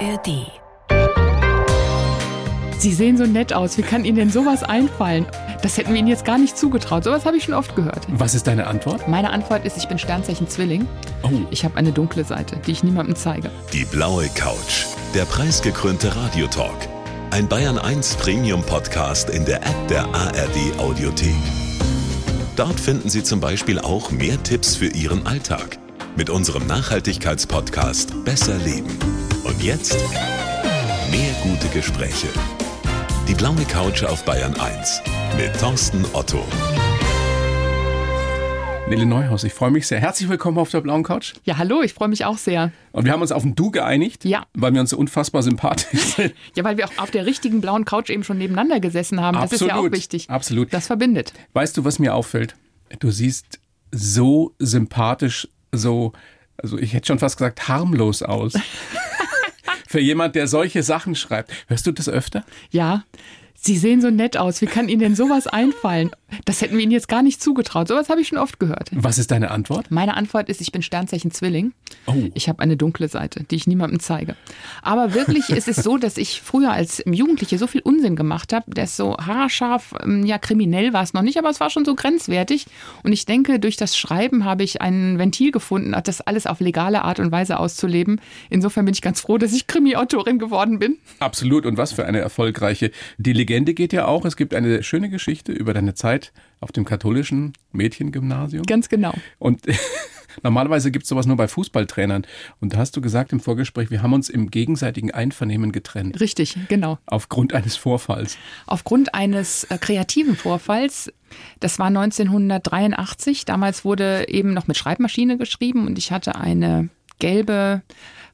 ARD. Sie sehen so nett aus. Wie kann Ihnen denn sowas einfallen? Das hätten wir Ihnen jetzt gar nicht zugetraut. Sowas habe ich schon oft gehört. Was ist deine Antwort? Meine Antwort ist, ich bin Sternzeichen Zwilling. Oh. Ich habe eine dunkle Seite, die ich niemandem zeige. Die blaue Couch. Der preisgekrönte Radiotalk. Ein Bayern 1 Premium Podcast in der App der ARD Audiothek. Dort finden Sie zum Beispiel auch mehr Tipps für Ihren Alltag. Mit unserem Nachhaltigkeitspodcast Besser Leben. Und jetzt mehr gute Gespräche. Die blaue Couch auf Bayern 1 mit Thorsten Otto. Nele Neuhaus, ich freue mich sehr. Herzlich willkommen auf der blauen Couch. Ja, hallo, ich freue mich auch sehr. Und wir haben uns auf ein Du geeinigt, Ja. weil wir uns so unfassbar sympathisch sind. Ja, weil wir auch auf der richtigen blauen Couch eben schon nebeneinander gesessen haben. Das ist ja auch Absolut, wichtig. absolut. Das verbindet. Weißt du, was mir auffällt? Du siehst so sympathisch, so, also ich hätte schon fast gesagt, harmlos aus. Für jemand, der solche Sachen schreibt. Hörst du das öfter? Ja. Sie sehen so nett aus. Wie kann Ihnen denn sowas einfallen? Das hätten wir Ihnen jetzt gar nicht zugetraut. Sowas habe ich schon oft gehört. Was ist deine Antwort? Meine Antwort ist, ich bin Sternzeichen Zwilling. Oh. Ich habe eine dunkle Seite, die ich niemandem zeige. Aber wirklich ist es so, dass ich früher als Jugendliche so viel Unsinn gemacht habe, dass so haarscharf, ähm, ja kriminell war es noch nicht, aber es war schon so grenzwertig. Und ich denke, durch das Schreiben habe ich ein Ventil gefunden, das alles auf legale Art und Weise auszuleben. Insofern bin ich ganz froh, dass ich Krimi-Autorin geworden bin. Absolut. Und was für eine erfolgreiche. Die Legende geht ja auch. Es gibt eine schöne Geschichte über deine Zeit auf dem katholischen Mädchengymnasium. Ganz genau. Und normalerweise gibt es sowas nur bei Fußballtrainern. Und da hast du gesagt im Vorgespräch, wir haben uns im gegenseitigen Einvernehmen getrennt. Richtig, genau. Aufgrund eines Vorfalls. Aufgrund eines äh, kreativen Vorfalls, das war 1983, damals wurde eben noch mit Schreibmaschine geschrieben und ich hatte eine gelbe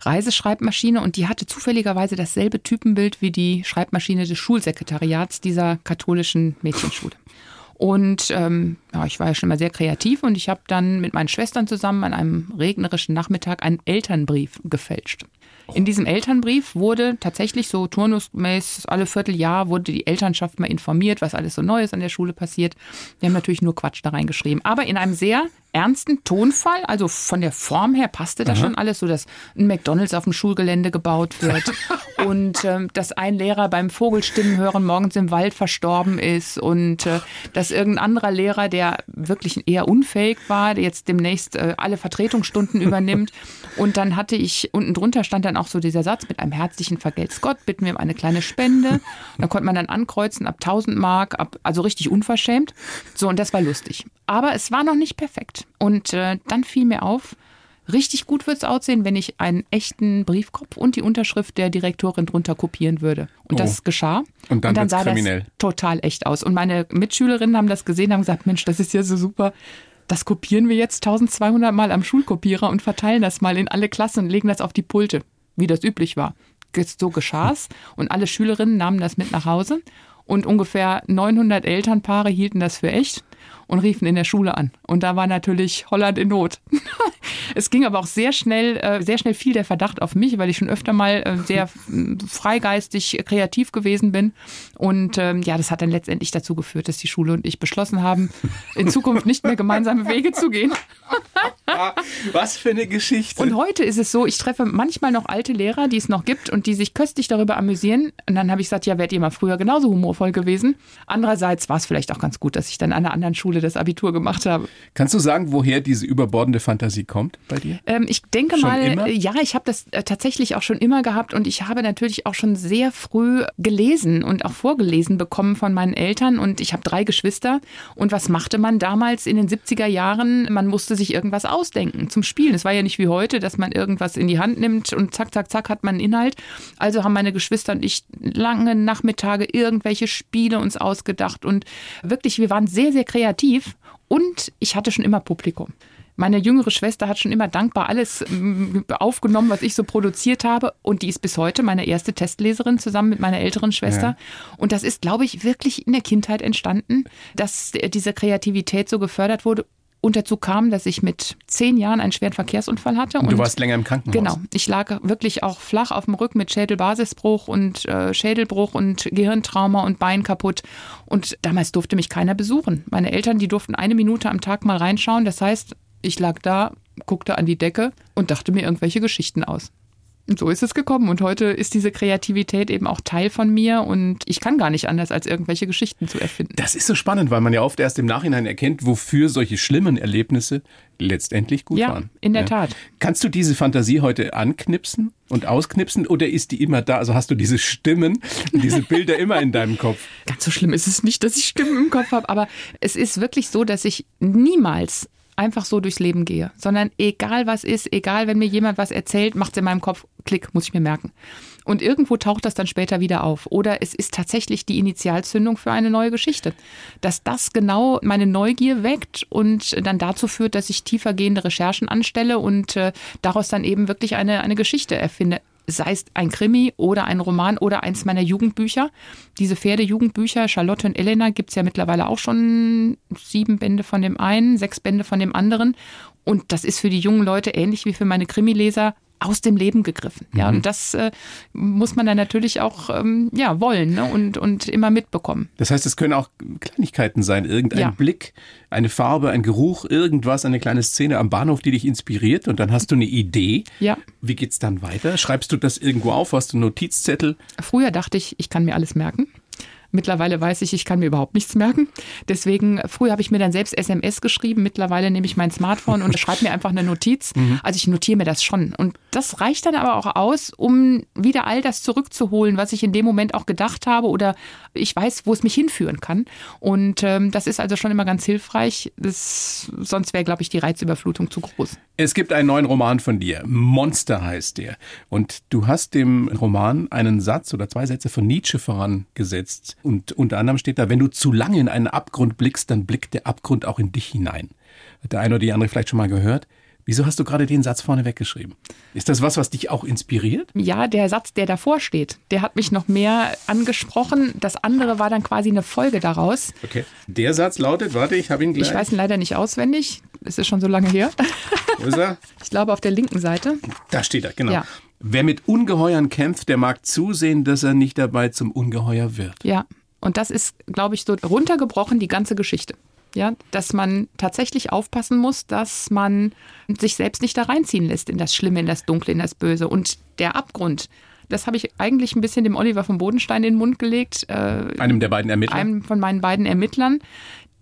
Reiseschreibmaschine und die hatte zufälligerweise dasselbe Typenbild wie die Schreibmaschine des Schulsekretariats dieser katholischen Mädchenschule. Und ähm, ja, ich war ja schon mal sehr kreativ und ich habe dann mit meinen Schwestern zusammen an einem regnerischen Nachmittag einen Elternbrief gefälscht. In diesem Elternbrief wurde tatsächlich so turnusmäßig alle Vierteljahr wurde die Elternschaft mal informiert, was alles so Neues an der Schule passiert. Wir haben natürlich nur Quatsch da reingeschrieben, aber in einem sehr ernsten Tonfall, also von der Form her passte das schon alles, so dass ein McDonalds auf dem Schulgelände gebaut wird und ähm, dass ein Lehrer beim Vogelstimmen hören morgens im Wald verstorben ist und äh, dass irgendein anderer Lehrer, der wirklich eher unfähig war, der jetzt demnächst äh, alle Vertretungsstunden übernimmt. Und dann hatte ich, unten drunter stand dann auch so dieser Satz, mit einem herzlichen Vergelt's Gott bitten wir um eine kleine Spende. Da konnte man dann ankreuzen ab 1000 Mark, ab, also richtig unverschämt. So, und das war lustig. Aber es war noch nicht perfekt. Und äh, dann fiel mir auf, Richtig gut würde es aussehen, wenn ich einen echten Briefkopf und die Unterschrift der Direktorin drunter kopieren würde. Und Oh. das geschah. Und dann wird's sah kriminell. das total echt aus. Und meine Mitschülerinnen haben das gesehen, haben gesagt, Mensch, das ist ja so super. Das kopieren wir jetzt 1200 Mal am Schulkopierer und verteilen das mal in alle Klassen und legen das auf die Pulte, wie das üblich war. So geschah es. Und alle Schülerinnen nahmen das mit nach Hause. Und ungefähr 900 Elternpaare hielten das für echt und riefen in der Schule an. Und da war natürlich Holland in Not. es ging aber auch sehr schnell, äh, sehr schnell fiel der Verdacht auf mich, weil ich schon öfter mal äh, sehr mm, freigeistig kreativ gewesen bin. Und ähm, ja, das hat dann letztendlich dazu geführt, dass die Schule und ich beschlossen haben, in Zukunft nicht mehr gemeinsame Wege zu gehen. Was für eine Geschichte. Und heute ist es so, ich treffe manchmal noch alte Lehrer, die es noch gibt und die sich köstlich darüber amüsieren. Und dann habe ich gesagt, ja, wärt ihr mal früher genauso humorvoll gewesen. Andererseits war es vielleicht auch ganz gut, dass ich dann an einer anderen Schule das Abitur gemacht habe. Kannst du sagen, woher diese überbordende Fantasie kommt bei dir? Ähm, ich denke Schon mal, immer? äh, ja, ich habe das äh, tatsächlich auch schon immer gehabt und ich habe natürlich auch schon sehr früh gelesen und auch vorgelesen bekommen von meinen Eltern und ich habe drei Geschwister und was machte man damals in den 70er Jahren? Man musste sich irgendwas ausdenken zum Spielen. Es war ja nicht wie heute, dass man irgendwas in die Hand nimmt und zack, zack, zack hat man einen Inhalt. Also haben meine Geschwister und ich lange Nachmittage irgendwelche Spiele uns ausgedacht und wirklich, wir waren sehr, sehr kreativ und ich hatte schon immer Publikum. Meine jüngere Schwester hat schon immer dankbar alles mm, aufgenommen, was ich so produziert habe. Und die ist bis heute meine erste Testleserin zusammen mit meiner älteren Schwester. Und das ist, glaube ich, wirklich in der Kindheit entstanden, dass diese Kreativität so gefördert wurde. Und dazu kam, dass ich mit zehn Jahren einen schweren Verkehrsunfall hatte. Und du warst länger im Krankenhaus. Genau. Ich lag wirklich auch flach auf dem Rücken mit Schädelbasisbruch und äh, Schädelbruch und Gehirntrauma und Bein kaputt. Und damals durfte mich keiner besuchen. Meine Eltern, die durften eine Minute am Tag mal reinschauen. Das heißt, ich lag da, guckte an die Decke und dachte mir irgendwelche Geschichten aus. Und so ist es gekommen. Und heute ist diese Kreativität eben auch Teil von mir und ich kann gar nicht anders, als irgendwelche Geschichten zu erfinden. Das ist so spannend, weil man ja oft erst im Nachhinein erkennt, wofür solche schlimmen Erlebnisse letztendlich gut ja, waren. in der ja. Tat. Kannst du diese Fantasie heute anknipsen und ausknipsen oder ist die immer da? Also hast du diese Stimmen, diese Bilder immer in deinem Kopf? Ganz so schlimm ist es nicht, dass ich Stimmen im Kopf habe, aber es ist wirklich so, dass ich niemals einfach so durchs Leben gehe, sondern egal was ist, egal wenn mir jemand was erzählt, macht es in meinem Kopf Klick, muss ich mir merken. Und irgendwo taucht das dann später wieder auf. Oder es ist tatsächlich die Initialzündung für eine neue Geschichte. Dass das genau meine Neugier weckt und dann dazu führt, dass ich tiefergehende Recherchen anstelle und äh, daraus dann eben wirklich eine, eine Geschichte erfinde sei es ein Krimi oder ein Roman oder eins meiner Jugendbücher. Diese Pferdejugendbücher, Charlotte und Elena, gibt es ja mittlerweile auch schon sieben Bände von dem einen, sechs Bände von dem anderen. Und das ist für die jungen Leute ähnlich wie für meine Krimileser aus dem Leben gegriffen. Ja, mhm. und das äh, muss man dann natürlich auch ähm, ja, wollen ne? und, und immer mitbekommen. Das heißt, es können auch Kleinigkeiten sein, irgendein ja. Blick, eine Farbe, ein Geruch, irgendwas, eine kleine Szene am Bahnhof, die dich inspiriert und dann hast du eine Idee. Ja. Wie geht's dann weiter? Schreibst du das irgendwo auf? Hast du einen Notizzettel? Früher dachte ich, ich kann mir alles merken. Mittlerweile weiß ich, ich kann mir überhaupt nichts merken. Deswegen, früher habe ich mir dann selbst SMS geschrieben. Mittlerweile nehme ich mein Smartphone und schreibe mir einfach eine Notiz. Mhm. Also ich notiere mir das schon. Und das reicht dann aber auch aus, um wieder all das zurückzuholen, was ich in dem Moment auch gedacht habe oder ich weiß, wo es mich hinführen kann. Und ähm, das ist also schon immer ganz hilfreich. Das, sonst wäre, glaube ich, die Reizüberflutung zu groß. Es gibt einen neuen Roman von dir. Monster heißt der. Und du hast dem Roman einen Satz oder zwei Sätze von Nietzsche vorangesetzt. Und unter anderem steht da, wenn du zu lange in einen Abgrund blickst, dann blickt der Abgrund auch in dich hinein. Hat der eine oder die andere vielleicht schon mal gehört? Wieso hast du gerade den Satz vorne weggeschrieben? Ist das was, was dich auch inspiriert? Ja, der Satz, der davor steht, der hat mich noch mehr angesprochen. Das andere war dann quasi eine Folge daraus. Okay. Der Satz lautet, warte, ich habe ihn gleich. Ich weiß ihn leider nicht auswendig. Es ist schon so lange her. Wo ist er? Ich glaube auf der linken Seite. Da steht er, genau. Ja. Wer mit Ungeheuern kämpft, der mag zusehen, dass er nicht dabei zum Ungeheuer wird. Ja, und das ist, glaube ich, so runtergebrochen die ganze Geschichte. Ja, dass man tatsächlich aufpassen muss, dass man sich selbst nicht da reinziehen lässt in das Schlimme, in das Dunkle, in das Böse. Und der Abgrund, das habe ich eigentlich ein bisschen dem Oliver von Bodenstein in den Mund gelegt. Äh, einem der beiden Ermittler? Einem von meinen beiden Ermittlern,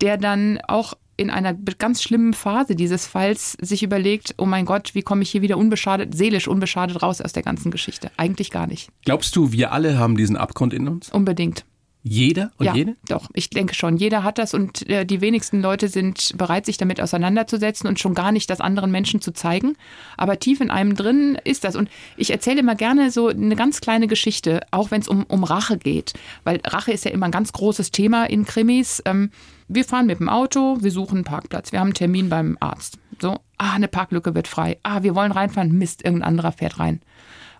der dann auch in einer ganz schlimmen Phase dieses Falls sich überlegt, oh mein Gott, wie komme ich hier wieder unbeschadet, seelisch unbeschadet raus aus der ganzen Geschichte? Eigentlich gar nicht. Glaubst du, wir alle haben diesen Abgrund in uns? Unbedingt. Jeder und ja, jede? Doch, ich denke schon. Jeder hat das und äh, die wenigsten Leute sind bereit, sich damit auseinanderzusetzen und schon gar nicht das anderen Menschen zu zeigen. Aber tief in einem drin ist das. Und ich erzähle immer gerne so eine ganz kleine Geschichte, auch wenn es um, um Rache geht. Weil Rache ist ja immer ein ganz großes Thema in Krimis. Ähm, wir fahren mit dem Auto, wir suchen einen Parkplatz, wir haben einen Termin beim Arzt. So, ah, eine Parklücke wird frei. Ah, wir wollen reinfahren. Mist, irgendein anderer fährt rein.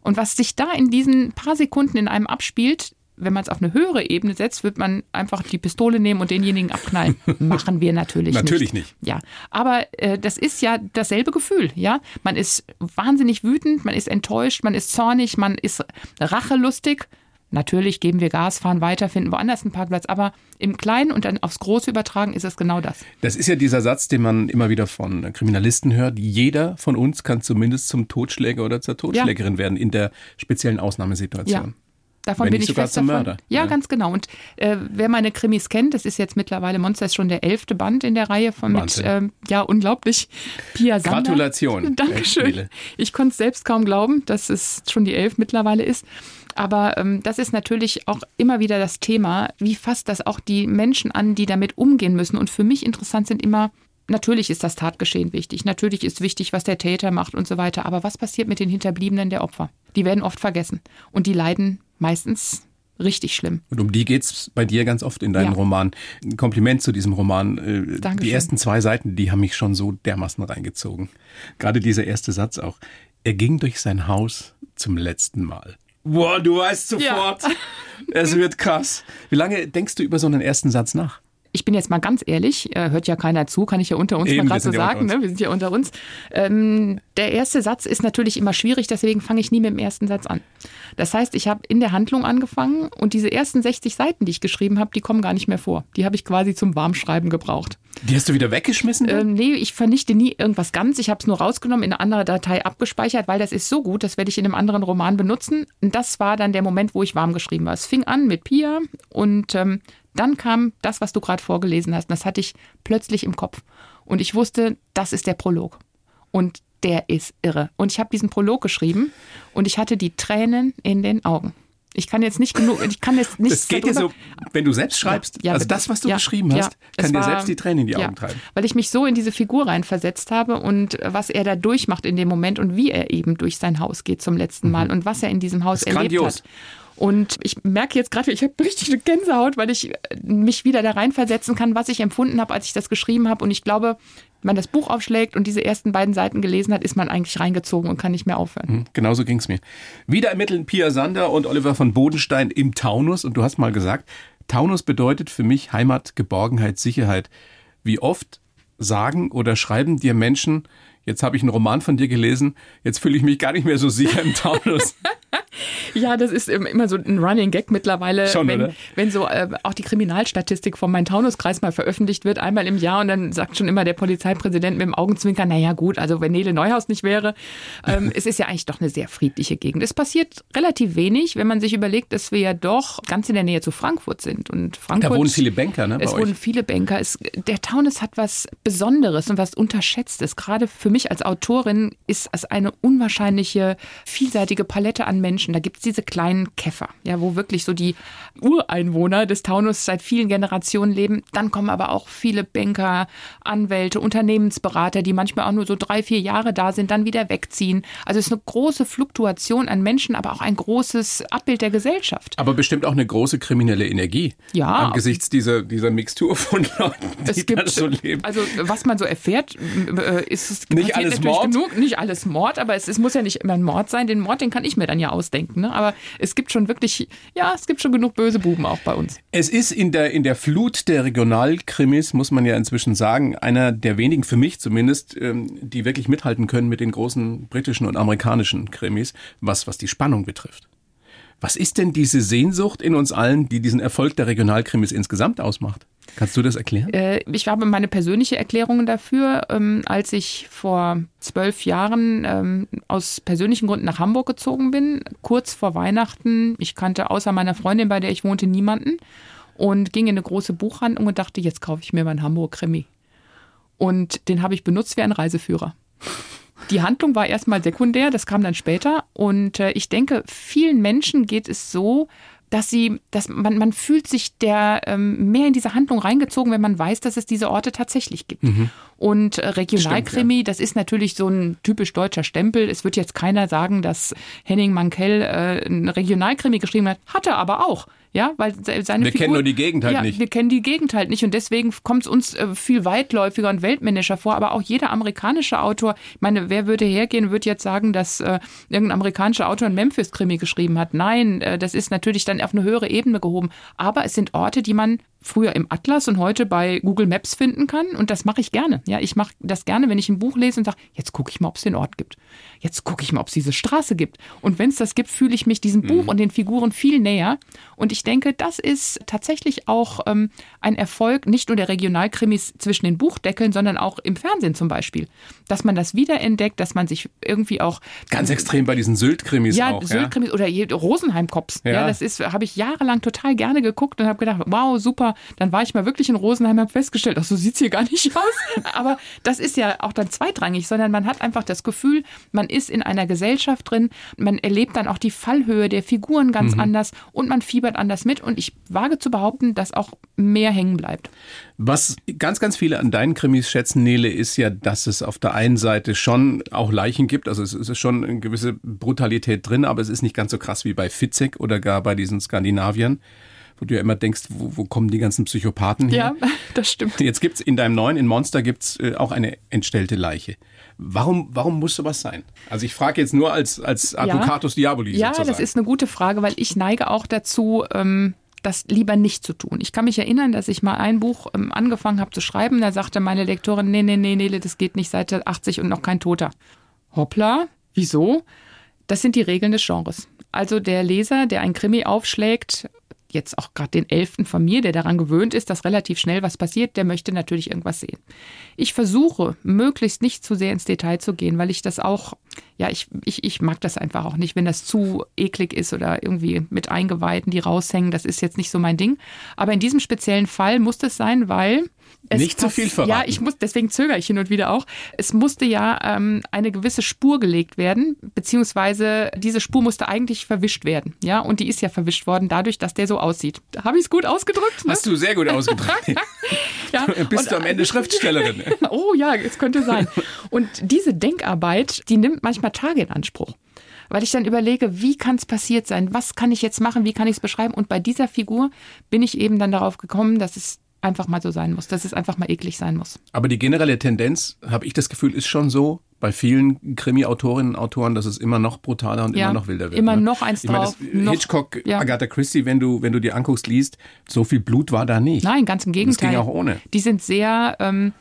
Und was sich da in diesen paar Sekunden in einem abspielt, wenn man es auf eine höhere Ebene setzt, wird man einfach die Pistole nehmen und denjenigen abknallen. Machen wir natürlich, natürlich nicht. Natürlich nicht. Ja, aber äh, das ist ja dasselbe Gefühl. Ja, man ist wahnsinnig wütend, man ist enttäuscht, man ist zornig, man ist rachelustig. Natürlich geben wir Gas, fahren weiter, finden woanders einen Parkplatz, aber im Kleinen und dann aufs Große übertragen ist es genau das. Das ist ja dieser Satz, den man immer wieder von Kriminalisten hört. Jeder von uns kann zumindest zum Totschläger oder zur Totschlägerin ja. werden in der speziellen Ausnahmesituation. Ja. Davon Wenn bin ich sogar fest zum davon. Mörder. Ja, ja, ganz genau. Und äh, wer meine Krimis kennt, das ist jetzt mittlerweile Monster ist schon der elfte Band in der Reihe von Wahnsinn. mit, äh, ja, unglaublich. Pia Sander. Gratulation. Dankeschön. Ich konnte es selbst kaum glauben, dass es schon die elf mittlerweile ist. Aber ähm, das ist natürlich auch immer wieder das Thema, wie fasst das auch die Menschen an, die damit umgehen müssen. Und für mich interessant sind immer Natürlich ist das Tatgeschehen wichtig. Natürlich ist wichtig, was der Täter macht und so weiter. Aber was passiert mit den Hinterbliebenen der Opfer? Die werden oft vergessen. Und die leiden meistens richtig schlimm. Und um die geht es bei dir ganz oft in deinem ja. Roman. Ein Kompliment zu diesem Roman. Äh, Dankeschön. Die ersten zwei Seiten, die haben mich schon so dermaßen reingezogen. Gerade dieser erste Satz auch. Er ging durch sein Haus zum letzten Mal. Boah, du weißt sofort, ja. es wird krass. Wie lange denkst du über so einen ersten Satz nach? Ich bin jetzt mal ganz ehrlich, äh, hört ja keiner zu, kann ich ja unter uns Eben, mal gerade so sagen, ne? wir sind ja unter uns. Ähm, der erste Satz ist natürlich immer schwierig, deswegen fange ich nie mit dem ersten Satz an. Das heißt, ich habe in der Handlung angefangen und diese ersten 60 Seiten, die ich geschrieben habe, die kommen gar nicht mehr vor. Die habe ich quasi zum Warmschreiben gebraucht. Die hast du wieder weggeschmissen? Ähm, nee, ich vernichte nie irgendwas ganz. Ich habe es nur rausgenommen, in eine andere Datei abgespeichert, weil das ist so gut, das werde ich in einem anderen Roman benutzen. Und das war dann der Moment, wo ich warm geschrieben war. Es fing an mit Pia und ähm, dann kam das, was du gerade vorgelesen hast. Und das hatte ich plötzlich im Kopf. Und ich wusste, das ist der Prolog. Und der ist irre. Und ich habe diesen Prolog geschrieben und ich hatte die Tränen in den Augen. Ich kann jetzt nicht genug, ich kann jetzt nicht. das geht dir so, wenn du selbst schreibst, Ja, also ja, das, was du ja, geschrieben hast, kann Es dir war- selbst die Tränen in die Augen treiben. Weil ich mich so in diese Figur reinversetzt habe und was er da durchmacht in dem Moment und wie er eben durch sein Haus geht zum letzten Mal und was er in diesem Haus Mhm. Erlebt grandios. hat. Und ich merke jetzt gerade, ich habe richtig eine Gänsehaut, weil ich äh, mich wieder da reinversetzen kann, was ich empfunden habe, als ich das geschrieben habe. Und ich glaube, man das Buch aufschlägt und diese ersten beiden Seiten gelesen hat, ist man eigentlich reingezogen und kann nicht mehr aufhören. Hm, Genauso ging es mir. Wieder ermitteln Pia Sander und Oliver von Bodenstein im Taunus. Und du hast mal gesagt, Taunus bedeutet für mich Heimat, Geborgenheit, Sicherheit. Wie oft sagen oder schreiben dir Menschen, jetzt habe ich einen Roman von dir gelesen, jetzt fühle ich mich gar nicht mehr so sicher im Taunus. Ja, das ist immer so ein Running Gag mittlerweile, Schon, wenn, oder? wenn so äh, auch die Kriminalstatistik vom Main-Taunus-Kreis mal veröffentlicht wird, einmal im Jahr und dann sagt schon immer der Polizeipräsident mit dem Augenzwinkern, naja gut, also wenn Nele Neuhaus nicht wäre, ähm, es ist ja eigentlich doch eine sehr friedliche Gegend. Es passiert relativ wenig, wenn man sich überlegt, dass wir ja doch ganz in der Nähe zu Frankfurt sind und Frankfurt... Da wohnen viele Banker, ne, Es euch. wohnen viele Banker. Es, der Taunus hat was Besonderes und was Unterschätztes. Gerade für mich als Autorin ist es eine unwahrscheinliche, vielseitige Palette an Menschen. Da gibt es diese kleinen Käfer, ja, wo wirklich so die Ureinwohner des Taunus seit vielen Generationen leben. Dann kommen aber auch viele Banker, Anwälte, Unternehmensberater, die manchmal auch nur so drei, vier Jahre da sind, dann wieder wegziehen. Also es ist eine große Fluktuation an Menschen, aber auch ein großes Abbild der Gesellschaft. Aber bestimmt auch eine große kriminelle Energie. Ja. Angesichts dieser, dieser Mixtur von Leuten, die Es da gibt, so leben. also was man so erfährt, äh, ist es Nicht alles natürlich Mord? genug, nicht alles Mord, aber es, es muss ja nicht immer ein Mord sein. Den Mord, den kann ich mir dann ja ausdenken. Ne? Aber es gibt schon wirklich, ja, es gibt schon genug böse Buben auch bei uns. Es ist in der, in der Flut der Regionalkrimis, muss man ja inzwischen sagen, einer der wenigen, für mich zumindest, ähm, die wirklich mithalten können mit den großen britischen und amerikanischen Krimis, was, was die Spannung betrifft. Was ist denn diese Sehnsucht in uns allen, die diesen Erfolg der Regionalkrimis insgesamt ausmacht? Kannst du das erklären? Äh, ich habe meine persönliche Erklärung dafür, ähm, als ich vor zwölf Jahren ähm, aus persönlichen Gründen nach Hamburg gezogen bin, kurz vor Weihnachten. Ich kannte außer meiner Freundin, bei der ich wohnte, niemanden und ging in eine große Buchhandlung und dachte, jetzt kaufe ich mir meinen Hamburg-Krimi. Und den habe ich benutzt wie ein Reiseführer. Die Handlung war erstmal sekundär, das kam dann später. Und äh, ich denke, vielen Menschen geht es so, dass sie, dass man, man fühlt sich der ähm, mehr in diese Handlung reingezogen, wenn man weiß, dass es diese Orte tatsächlich gibt. Und äh, Regionalkrimi, das ist natürlich so ein typisch deutscher Stempel. Es wird jetzt keiner sagen, dass Henning Mankell äh, ein Regionalkrimi geschrieben hat. Hat er aber auch. Ja, weil se- seine Wir Figur, kennen nur die Gegend halt ja, nicht. Wir kennen die Gegend halt nicht und deswegen kommt es uns äh, viel weitläufiger und weltmännischer vor. Aber auch jeder amerikanische Autor, ich meine, wer würde hergehen, würde jetzt sagen, dass äh, irgendein amerikanischer Autor ein Memphis-Krimi geschrieben hat. Nein, äh, das ist natürlich dann auf eine höhere Ebene gehoben. Aber es sind Orte, die man früher im Atlas und heute bei Google Maps finden kann. Und das mache ich gerne. Ja, ich mache das gerne, wenn ich ein Buch lese und sage, jetzt gucke ich mal, ob es den Ort gibt. Jetzt gucke ich mal, ob es diese Straße gibt. Und wenn es das gibt, fühle ich mich diesem Buch und den Figuren viel näher. Und ich denke, das ist tatsächlich auch ähm, ein Erfolg nicht nur der Regionalkrimis zwischen den Buchdeckeln, sondern auch im Fernsehen zum Beispiel. Dass man das wiederentdeckt, dass man sich irgendwie auch Ganz extrem bei diesen Sylt-Krimis ja, auch. Ja? Sylt-Krimis oder je- Rosenheim-Cops. Ja. Ja. das ist, habe ich jahrelang total gerne geguckt und habe gedacht, wow, super. Dann war ich mal wirklich in Rosenheim, habe festgestellt, ach, so sieht's hier gar nicht aus. Aber das ist ja auch dann zweitrangig, sondern man hat einfach das Gefühl, man ist in einer Gesellschaft drin, man erlebt dann auch die Fallhöhe der Figuren ganz anders und man fiebert anders mit. Und ich wage zu behaupten, dass auch mehr hängen bleibt. Was ganz, ganz viele an deinen Krimis schätzen, Nele, ist ja, dass es auf der einen Seite schon auch Leichen gibt. Also es ist schon eine gewisse Brutalität drin, aber es ist nicht ganz so krass wie bei Fitzek oder gar bei diesen Skandinaviern, wo du ja immer denkst, wo, wo kommen die ganzen Psychopathen her? Ja, das stimmt. Jetzt gibt's in deinem neuen, in Monster gibt's äh, auch eine entstellte Leiche. Warum, warum muss sowas sein? Also ich frage jetzt nur als, als Advocatus Diaboli Ja, sozusagen. das ist eine gute Frage, weil ich neige auch dazu, ähm, das lieber nicht zu tun. Ich kann mich erinnern, dass ich mal ein Buch ähm, angefangen habe zu schreiben. Da sagte meine Lektorin, nee, nee, nee, Nele, das geht nicht, Seite 80 und noch kein Toter. Hoppla, wieso? Das sind die Regeln des Genres. Also der Leser, der ein Krimi aufschlägt, jetzt auch gerade den Elften von mir, der daran gewöhnt ist, dass relativ schnell was passiert, der möchte natürlich irgendwas sehen. Ich versuche, möglichst nicht zu sehr ins Detail zu gehen, weil ich das auch, ja, ich, ich, ich mag das einfach auch nicht, wenn das zu eklig ist oder irgendwie mit Eingeweihten, die raushängen. Das ist jetzt nicht so mein Ding. Aber in diesem speziellen Fall muss das sein, weil es nicht zu viel verraten. Ja, ich muss, deswegen zögere ich hin und wieder auch. Es musste ja ähm, eine gewisse Spur gelegt werden, beziehungsweise diese Spur musste eigentlich verwischt werden. Ja, und die ist ja verwischt worden dadurch, dass der so aussieht. Habe ich es gut ausgedrückt? Ne? Hast du sehr gut ausgedrückt. ja. Bist und, du am Ende Schriftstellerin? oh ja, es könnte sein. Und diese Denkarbeit, die nimmt manchmal Tage in Anspruch weil ich dann überlege, wie kann es passiert sein? Was kann ich jetzt machen? Wie kann ich es beschreiben? Und bei dieser Figur bin ich eben dann darauf gekommen, dass es einfach mal so sein muss, dass es einfach mal eklig sein muss. Aber die generelle Tendenz, habe ich das Gefühl, ist schon so bei vielen Krimi-Autorinnen und Autoren, dass es immer noch brutaler und ja, immer noch wilder wird. Immer ne? noch eins ich drauf. Meine, Hitchcock, ja. Agatha Christie, wenn du, wenn du dir anguckst, liest, so viel Blut war da nicht. Nein, ganz im Gegenteil. Das ging auch ohne. Die sind sehr, ähm,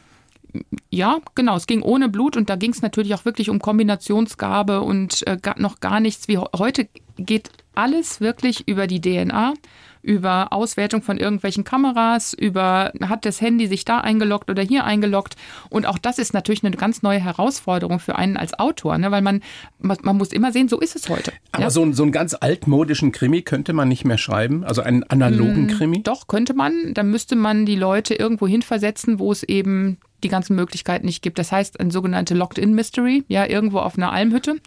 ja, genau, es ging ohne Blut und da ging es natürlich auch wirklich um Kombinationsgabe und äh, noch gar nichts wie heute geht alles wirklich über die DNA über Auswertung von irgendwelchen Kameras, über hat das Handy sich da eingeloggt oder hier eingeloggt. Und auch das ist natürlich eine ganz neue Herausforderung für einen als Autor, ne? weil man, man muss immer sehen, so ist es heute. Aber ja? so, so einen ganz altmodischen Krimi könnte man nicht mehr schreiben, also einen analogen hm, Krimi? Doch, könnte man. Dann müsste man die Leute irgendwo hinversetzen, wo es eben die ganzen Möglichkeiten nicht gibt. Das heißt, ein sogenannte Locked-in-Mystery, ja, irgendwo auf einer Almhütte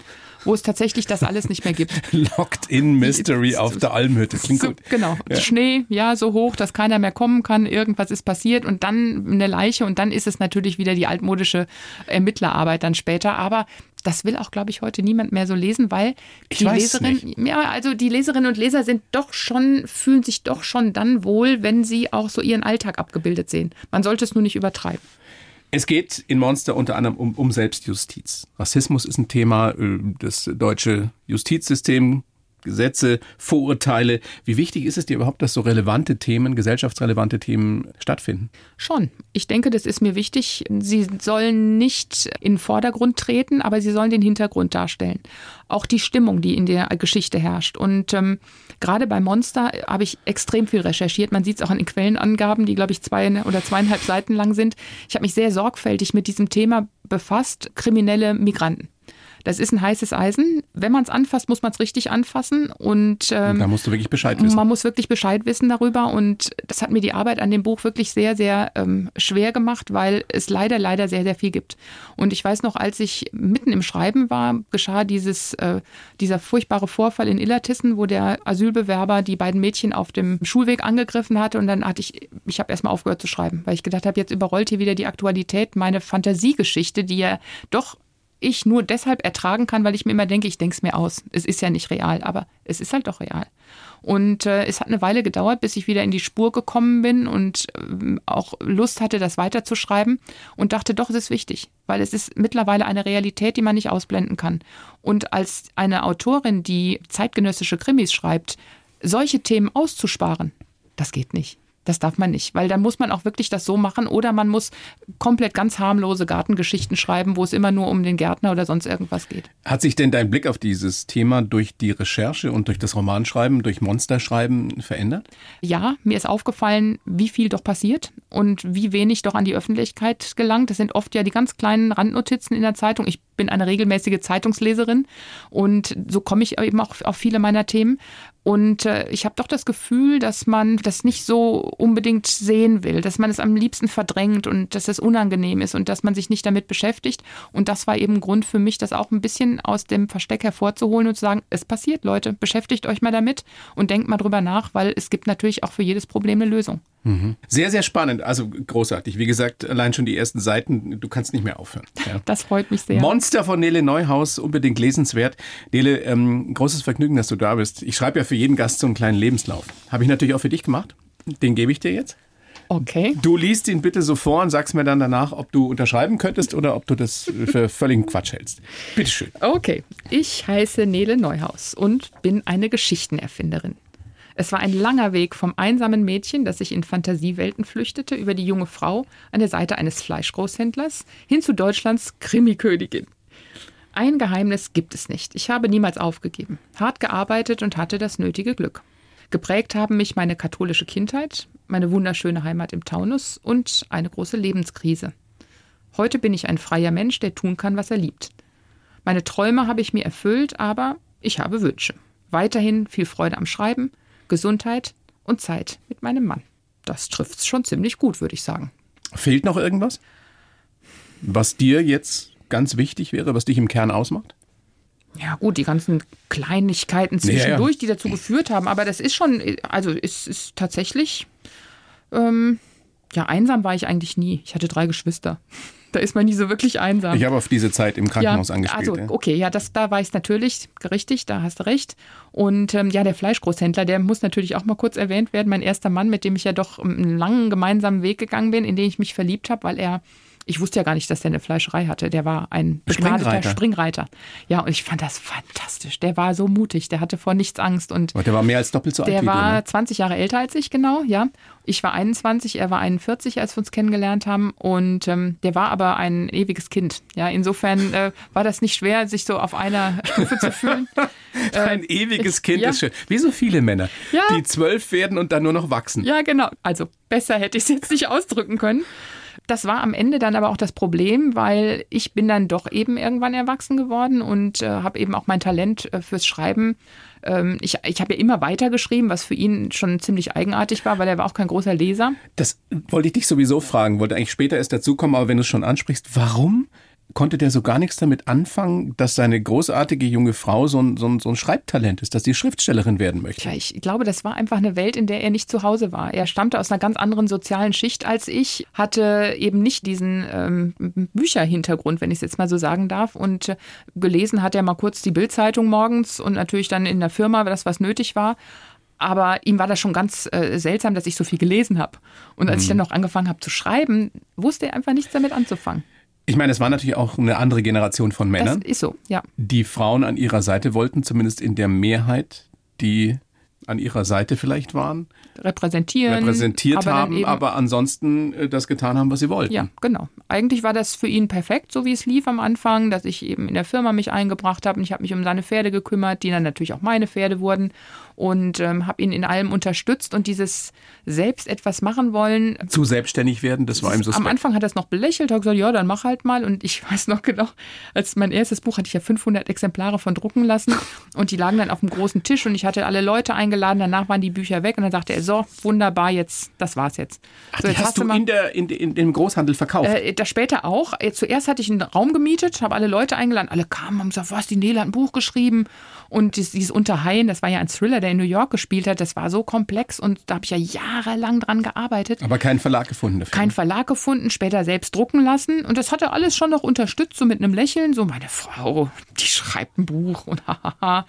wo es tatsächlich das alles nicht mehr gibt. Locked in Mystery auf der Almhütte. Klingt so, gut. Genau. Ja. Schnee, ja, so hoch, dass keiner mehr kommen kann. Irgendwas ist passiert und dann eine Leiche und dann ist es natürlich wieder die altmodische Ermittlerarbeit dann später. Aber das will auch, glaube ich, heute niemand mehr so lesen, weil ich die Leserin, ja, also die Leserinnen und Leser sind doch schon, fühlen sich doch schon dann wohl, wenn sie auch so ihren Alltag abgebildet sehen. Man sollte es nur nicht übertreiben. Es geht in Monster unter anderem um, um Selbstjustiz. Rassismus ist ein Thema, äh, das deutsche Justizsystem Gesetze, Vorurteile. Wie wichtig ist es dir überhaupt, dass so relevante Themen, gesellschaftsrelevante Themen stattfinden? Schon. Ich denke, das ist mir wichtig. Sie sollen nicht in den Vordergrund treten, aber sie sollen den Hintergrund darstellen. Auch die Stimmung, die in der Geschichte herrscht. Und ähm, gerade bei Monster habe ich extrem viel recherchiert. Man sieht es auch an den Quellenangaben, die, glaube ich, zwei oder zweieinhalb Seiten lang sind. Ich habe mich sehr sorgfältig mit diesem Thema befasst. Kriminelle Migranten. Das ist ein heißes Eisen. Wenn man es anfasst, muss man es richtig anfassen. Und ähm, da musst du wirklich Bescheid wissen. Man muss wirklich Bescheid wissen darüber. Und das hat mir die Arbeit an dem Buch wirklich sehr, sehr ähm, schwer gemacht, weil es leider, leider sehr, sehr viel gibt. Und ich weiß noch, als ich mitten im Schreiben war, geschah dieses, äh, dieser furchtbare Vorfall in Illertissen, wo der Asylbewerber die beiden Mädchen auf dem Schulweg angegriffen hatte. Und dann hatte ich, ich habe erstmal aufgehört zu schreiben, weil ich gedacht habe, jetzt überrollt hier wieder die Aktualität, meine Fantasiegeschichte, die ja doch ich nur deshalb ertragen kann, weil ich mir immer denke, ich denke es mir aus. Es ist ja nicht real, aber es ist halt doch real. Und äh, es hat eine Weile gedauert, bis ich wieder in die Spur gekommen bin und äh, auch Lust hatte, das weiterzuschreiben und dachte, doch, es ist wichtig, weil es ist mittlerweile eine Realität, die man nicht ausblenden kann. Und als eine Autorin, die zeitgenössische Krimis schreibt, solche Themen auszusparen, das geht nicht. Das darf man nicht, weil dann muss man auch wirklich das so machen oder man muss komplett ganz harmlose Gartengeschichten schreiben, wo es immer nur um den Gärtner oder sonst irgendwas geht. Hat sich denn dein Blick auf dieses Thema durch die Recherche und durch das Romanschreiben, durch Monsterschreiben verändert? Ja, mir ist aufgefallen, wie viel doch passiert und wie wenig doch an die Öffentlichkeit gelangt. Das sind oft ja die ganz kleinen Randnotizen in der Zeitung. Ich bin eine regelmäßige Zeitungsleserin und so komme ich eben auch auf viele meiner Themen. Und äh, ich habe doch das Gefühl, dass man das nicht so unbedingt sehen will, dass man es am liebsten verdrängt und dass es unangenehm ist und dass man sich nicht damit beschäftigt. Und das war eben Grund für mich, das auch ein bisschen aus dem Versteck hervorzuholen und zu sagen, es passiert, Leute, beschäftigt euch mal damit und denkt mal drüber nach, weil es gibt natürlich auch für jedes Problem eine Lösung. Mhm. Sehr, sehr spannend. Also großartig. Wie gesagt, allein schon die ersten Seiten, du kannst nicht mehr aufhören. Ja. Das freut mich sehr. Monster von Nele Neuhaus, unbedingt lesenswert. Nele, ähm, großes Vergnügen, dass du da bist. Ich schreibe ja für jeden Gast so einen kleinen Lebenslauf. Habe ich natürlich auch für dich gemacht. Den gebe ich dir jetzt. Okay. Du liest ihn bitte so vor und sagst mir dann danach, ob du unterschreiben könntest oder ob du das für völligen Quatsch hältst. Bitteschön. Okay. Ich heiße Nele Neuhaus und bin eine Geschichtenerfinderin. Es war ein langer Weg vom einsamen Mädchen, das sich in Fantasiewelten flüchtete, über die junge Frau an der Seite eines Fleischgroßhändlers hin zu Deutschlands Krimikönigin. Ein Geheimnis gibt es nicht. Ich habe niemals aufgegeben, hart gearbeitet und hatte das nötige Glück. Geprägt haben mich meine katholische Kindheit, meine wunderschöne Heimat im Taunus und eine große Lebenskrise. Heute bin ich ein freier Mensch, der tun kann, was er liebt. Meine Träume habe ich mir erfüllt, aber ich habe Wünsche. Weiterhin viel Freude am Schreiben, Gesundheit und Zeit mit meinem Mann. Das trifft es schon ziemlich gut, würde ich sagen. Fehlt noch irgendwas? Was dir jetzt ganz wichtig wäre, was dich im Kern ausmacht? Ja, gut, die ganzen Kleinigkeiten zwischendurch, ja, ja. die dazu geführt haben, aber das ist schon, also es ist tatsächlich, ähm, ja, einsam war ich eigentlich nie. Ich hatte drei Geschwister. Da ist man nie so wirklich einsam. Ich habe auf diese Zeit im Krankenhaus ja, angespielt. Also, okay, ja, das, da war ich natürlich richtig, da hast du recht. Und ähm, ja, der Fleischgroßhändler, der muss natürlich auch mal kurz erwähnt werden. Mein erster Mann, mit dem ich ja doch einen langen gemeinsamen Weg gegangen bin, in den ich mich verliebt habe, weil er ich wusste ja gar nicht, dass der eine Fleischerei hatte. Der war ein begnadeter Springreiter. Springreiter. Ja, und ich fand das fantastisch. Der war so mutig, der hatte vor nichts Angst. Und der war mehr als doppelt so alt der wie war du, ne? 20 Jahre älter als ich, genau, ja. Ich war 21, er war 41, als wir uns kennengelernt haben. Und ähm, der war aber ein ewiges Kind. Ja, insofern äh, war das nicht schwer, sich so auf einer Stufe zu fühlen. Ein ewiges Kind ja. ist schön. Wie so viele Männer, Ja. die zwölf werden und dann nur noch wachsen. Ja, genau. Also besser hätte ich es jetzt nicht ausdrücken können. Das war am Ende dann aber auch das Problem, weil ich bin dann doch eben irgendwann erwachsen geworden und äh, habe eben auch mein Talent äh, fürs Schreiben. Ähm, ich ich habe ja immer weitergeschrieben, was für ihn schon ziemlich eigenartig war, weil er war auch kein großer Leser. Das wollte ich dich sowieso fragen, wollte eigentlich später erst dazukommen, aber wenn du es schon ansprichst, warum konnte der so gar nichts damit anfangen, dass seine großartige junge Frau so ein, so ein, so ein Schreibtalent ist, dass sie Schriftstellerin werden möchte? Tja, ich glaube, das war einfach eine Welt, in der er nicht zu Hause war. Er stammte aus einer ganz anderen sozialen Schicht als ich, hatte eben nicht diesen ähm, Bücherhintergrund, wenn ich es jetzt mal so sagen darf. Und äh, gelesen hat er mal kurz die Bildzeitung morgens und natürlich dann in der Firma, das was nötig war. Aber ihm war das schon ganz äh, seltsam, dass ich so viel gelesen habe. Und als ich dann noch angefangen habe zu schreiben, wusste er einfach nichts damit anzufangen. Ich meine, es war natürlich auch eine andere Generation von Das Männern, ist so, ja. die Frauen an ihrer Seite wollten, zumindest in der Mehrheit, die an ihrer Seite vielleicht waren, Repräsentieren. repräsentiert aber haben, aber ansonsten äh, das getan haben, was sie wollten. Ja, genau. Eigentlich war das für ihn perfekt, so wie es lief am Anfang, dass ich eben in der Firma mich eingebracht habe und ich habe mich um seine Pferde gekümmert, die dann natürlich auch meine Pferde wurden und ähm, habe ihn in allem unterstützt und dieses selbst etwas machen wollen. Zu selbstständig werden, das war ihm Am suspekt. Anfang hat er es noch belächelt, hat gesagt, ja, dann mach halt mal. Und ich weiß noch genau, als mein erstes Buch hatte ich ja 500 Exemplare von drucken lassen und die lagen dann auf dem großen Tisch und ich hatte alle Leute eingeladen. Danach waren die Bücher weg und dann sagte er, so, wunderbar, jetzt, das war's jetzt. Ach, so, jetzt hast du mal- in, der, in, in dem Großhandel verkauft. äh, das später auch. Äh, Zuerst hatte ich einen Raum gemietet, habe alle Leute eingeladen. Alle kamen und haben gesagt, was, die Nele hat ein Buch geschrieben. Und dieses, dieses Unterhaien, das war ja ein Thriller, der in New York gespielt hat. Das war so komplex und da habe ich ja jahrelang dran gearbeitet. aber keinen Verlag gefunden dafür. Kein Verlag gefunden, später selbst drucken lassen. Und das hat er alles schon noch unterstützt, so mit einem Lächeln. So, meine Frau, die schreibt ein Buch und hahaha.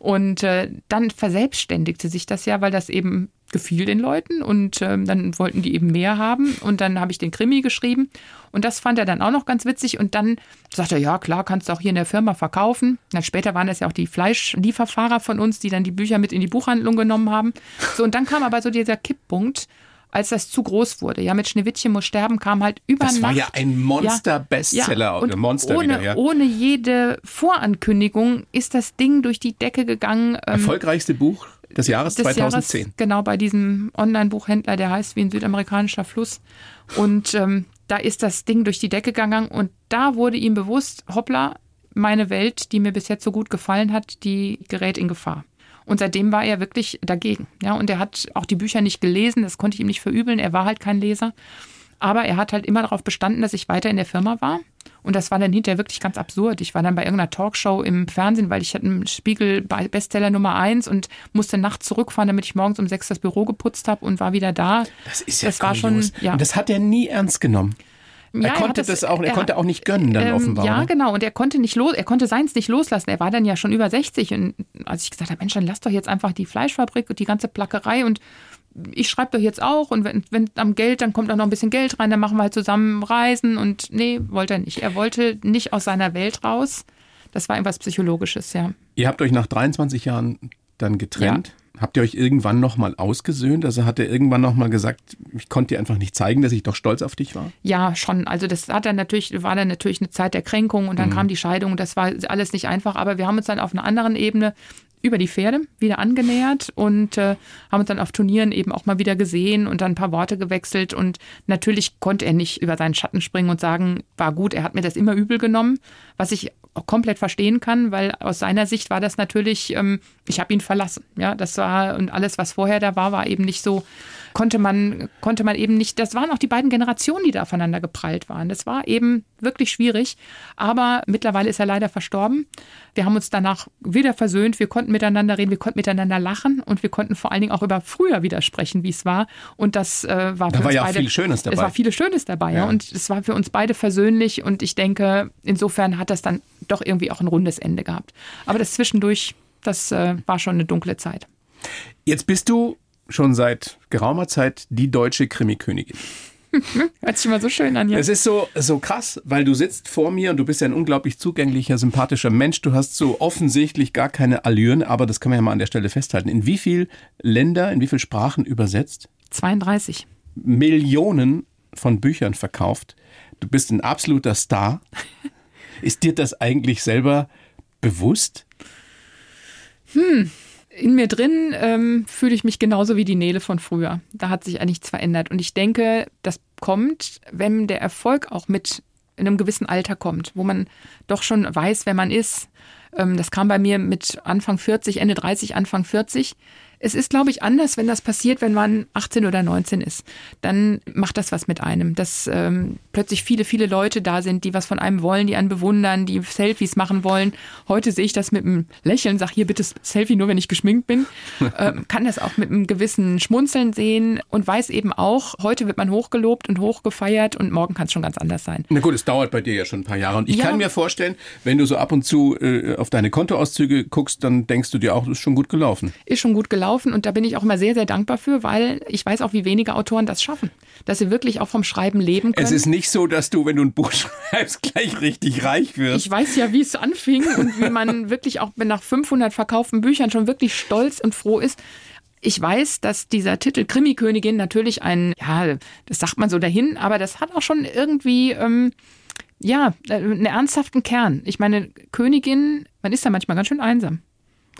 Und äh, dann verselbstständigte sich das ja, weil das eben gefiel den Leuten und ähm, dann wollten die eben mehr haben und dann habe ich den Krimi geschrieben und das fand er dann auch noch ganz witzig und dann sagte er, ja klar, kannst du auch hier in der Firma verkaufen. Dann später waren das ja auch die Fleischlieferfahrer von uns, die dann die Bücher mit in die Buchhandlung genommen haben. So und dann kam aber so dieser Kipppunkt, als das zu groß wurde. Ja, mit Schneewittchen muss sterben kam halt über Das war ja ein Monster-Bestseller Ja, Monster ohne, wieder, ja. ohne jede Vorankündigung ist das Ding durch die Decke gegangen. ähm, Erfolgreichste Buch des Jahres des 2010. Jahres, genau, bei diesem Online-Buchhändler, der heißt wie ein südamerikanischer Fluss. Und ähm, da ist das Ding durch die Decke gegangen und da wurde ihm bewusst, hoppla, meine Welt, die mir bis jetzt so gut gefallen hat, die gerät in Gefahr. Und seitdem war er wirklich dagegen. Ja, und er hat auch die Bücher nicht gelesen, das konnte ich ihm nicht verübeln, er war halt kein Leser. Aber er hat halt immer darauf bestanden, dass ich weiter in der Firma war. Und das war dann hinterher wirklich ganz absurd. Ich war dann bei irgendeiner Talkshow im Fernsehen, weil ich hatte einen Spiegel Bestseller Nummer eins und musste nachts zurückfahren, damit ich morgens um sechs das Büro geputzt habe und war wieder da. Das ist ja Das war schon, kurios. ja. Und das hat er nie ernst genommen. Ja, er konnte das auch, er, konnte auch nicht gönnen dann ähm, offenbar. Ja, oder? genau. Und er konnte nicht los, er konnte seins nicht loslassen. Er war dann ja schon über 60 und als ich gesagt habe, Mensch, dann lass doch jetzt einfach die Fleischfabrik und die ganze Plackerei und ich schreibe doch jetzt auch und wenn, wenn am Geld, dann kommt auch noch ein bisschen Geld rein, dann machen wir halt zusammen Reisen und nee, wollte er nicht. Er wollte nicht aus seiner Welt raus. Das war irgendwas Psychologisches, ja. Ihr habt euch nach 23 Jahren dann getrennt. Habt ihr euch irgendwann nochmal ausgesöhnt? Also hat er irgendwann nochmal gesagt, ich konnte dir einfach nicht zeigen, dass ich doch stolz auf dich war? Ja, schon. Also das hat dann natürlich, war dann natürlich eine Zeit der Kränkung und dann mhm. kam die Scheidung. Das war alles nicht einfach, aber wir haben uns dann auf einer anderen Ebene über die Pferde wieder angenähert und äh, haben uns dann auf Turnieren eben auch mal wieder gesehen und dann ein paar Worte gewechselt. Und natürlich konnte er nicht über seinen Schatten springen und sagen, war gut, er hat mir das immer übel genommen, was ich komplett verstehen kann, weil aus seiner Sicht war das natürlich, ähm, ich habe ihn verlassen. Ja, das war und alles, was vorher da war, war eben nicht so konnte man, konnte man eben nicht, das waren auch die beiden Generationen, die da aufeinander geprallt waren. Das war eben wirklich schwierig. Aber mittlerweile ist er leider verstorben. Wir haben uns danach wieder versöhnt. Wir konnten miteinander reden, wir konnten miteinander lachen und wir konnten vor allen Dingen auch über früher wieder sprechen, wie es war. Und das äh, war da für war uns ja beide, viel Schönes dabei. Es war vieles Schönes dabei. Ja. Und es war für uns beide versöhnlich. Und ich denke, insofern hat das dann doch irgendwie auch ein rundes Ende gehabt. Aber das zwischendurch, das äh, war schon eine dunkle Zeit. Jetzt bist du schon seit geraumer Zeit die deutsche Krimikönigin. Hört sich mal so schön an, ja. Es ist so, so krass, weil du sitzt vor mir und du bist ja ein unglaublich zugänglicher, sympathischer Mensch. Du hast so offensichtlich gar keine Allüren, aber das kann man ja mal an der Stelle festhalten. In wie viel Länder, in wie viele Sprachen übersetzt? 32. Millionen von Büchern verkauft. Du bist ein absoluter Star. ist dir das eigentlich selber bewusst? Hm, in mir drin ähm, fühle ich mich genauso wie die Nele von früher. Da hat sich nichts verändert. Und ich denke, das kommt, wenn der Erfolg auch mit in einem gewissen Alter kommt, wo man doch schon weiß, wer man ist. Ähm, das kam bei mir mit Anfang 40, Ende 30, Anfang 40 es ist, glaube ich, anders, wenn das passiert, wenn man 18 oder 19 ist. Dann macht das was mit einem, dass ähm, plötzlich viele, viele Leute da sind, die was von einem wollen, die einen bewundern, die Selfies machen wollen. Heute sehe ich das mit einem Lächeln, sag hier bitte Selfie nur, wenn ich geschminkt bin. ähm, kann das auch mit einem gewissen Schmunzeln sehen und weiß eben auch, heute wird man hochgelobt und hochgefeiert und morgen kann es schon ganz anders sein. Na gut, es dauert bei dir ja schon ein paar Jahre. Und ich ja. kann mir vorstellen, wenn du so ab und zu äh, auf deine Kontoauszüge guckst, dann denkst du dir auch, das ist schon gut gelaufen. Ist schon gut gelaufen laufen und da bin ich auch immer sehr, sehr dankbar für, weil ich weiß auch, wie wenige Autoren das schaffen, dass sie wirklich auch vom Schreiben leben können. Es ist nicht so, dass du, wenn du ein Buch schreibst, gleich richtig reich wirst. Ich weiß ja, wie es anfing und wie man wirklich auch nach 500 verkauften Büchern schon wirklich stolz und froh ist. Ich weiß, dass dieser Titel Krimikönigin natürlich ein, ja, das sagt man so dahin, aber das hat auch schon irgendwie, ähm, ja, einen ernsthaften Kern. Ich meine, Königin, man ist da manchmal ganz schön einsam.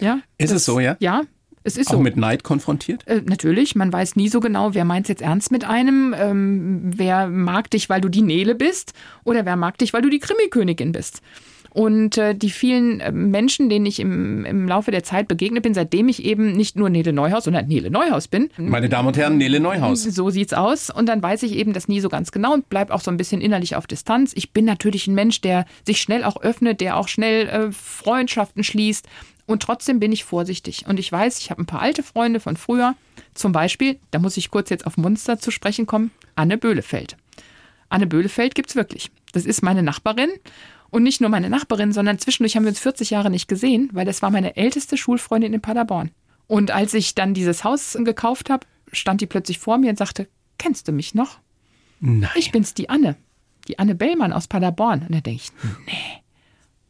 Ja. Ist das, es so, ja? Ja, es ist auch so. mit Neid konfrontiert? Äh, natürlich, man weiß nie so genau, wer meint es jetzt ernst mit einem, ähm, wer mag dich, weil du die Nele bist oder wer mag dich, weil du die Krimikönigin bist. Und äh, die vielen äh, Menschen, denen ich im, im Laufe der Zeit begegnet bin, seitdem ich eben nicht nur Nele Neuhaus, sondern Nele Neuhaus bin. Meine Damen und Herren, Nele Neuhaus. So sieht's aus. Und dann weiß ich eben das nie so ganz genau und bleib auch so ein bisschen innerlich auf Distanz. Ich bin natürlich ein Mensch, der sich schnell auch öffnet, der auch schnell äh, Freundschaften schließt. Und trotzdem bin ich vorsichtig. Und ich weiß, ich habe ein paar alte Freunde von früher. Zum Beispiel, da muss ich kurz jetzt auf Munster zu sprechen kommen, Anne Böhlefeld. Anne Böhlefeld gibt es wirklich. Das ist meine Nachbarin. Und nicht nur meine Nachbarin, sondern zwischendurch haben wir uns 40 Jahre nicht gesehen, weil das war meine älteste Schulfreundin in Paderborn. Und als ich dann dieses Haus gekauft habe, stand die plötzlich vor mir und sagte, kennst du mich noch? Nein. Ich bin's, die Anne. Die Anne Bellmann aus Paderborn. Und da denke ich, nee.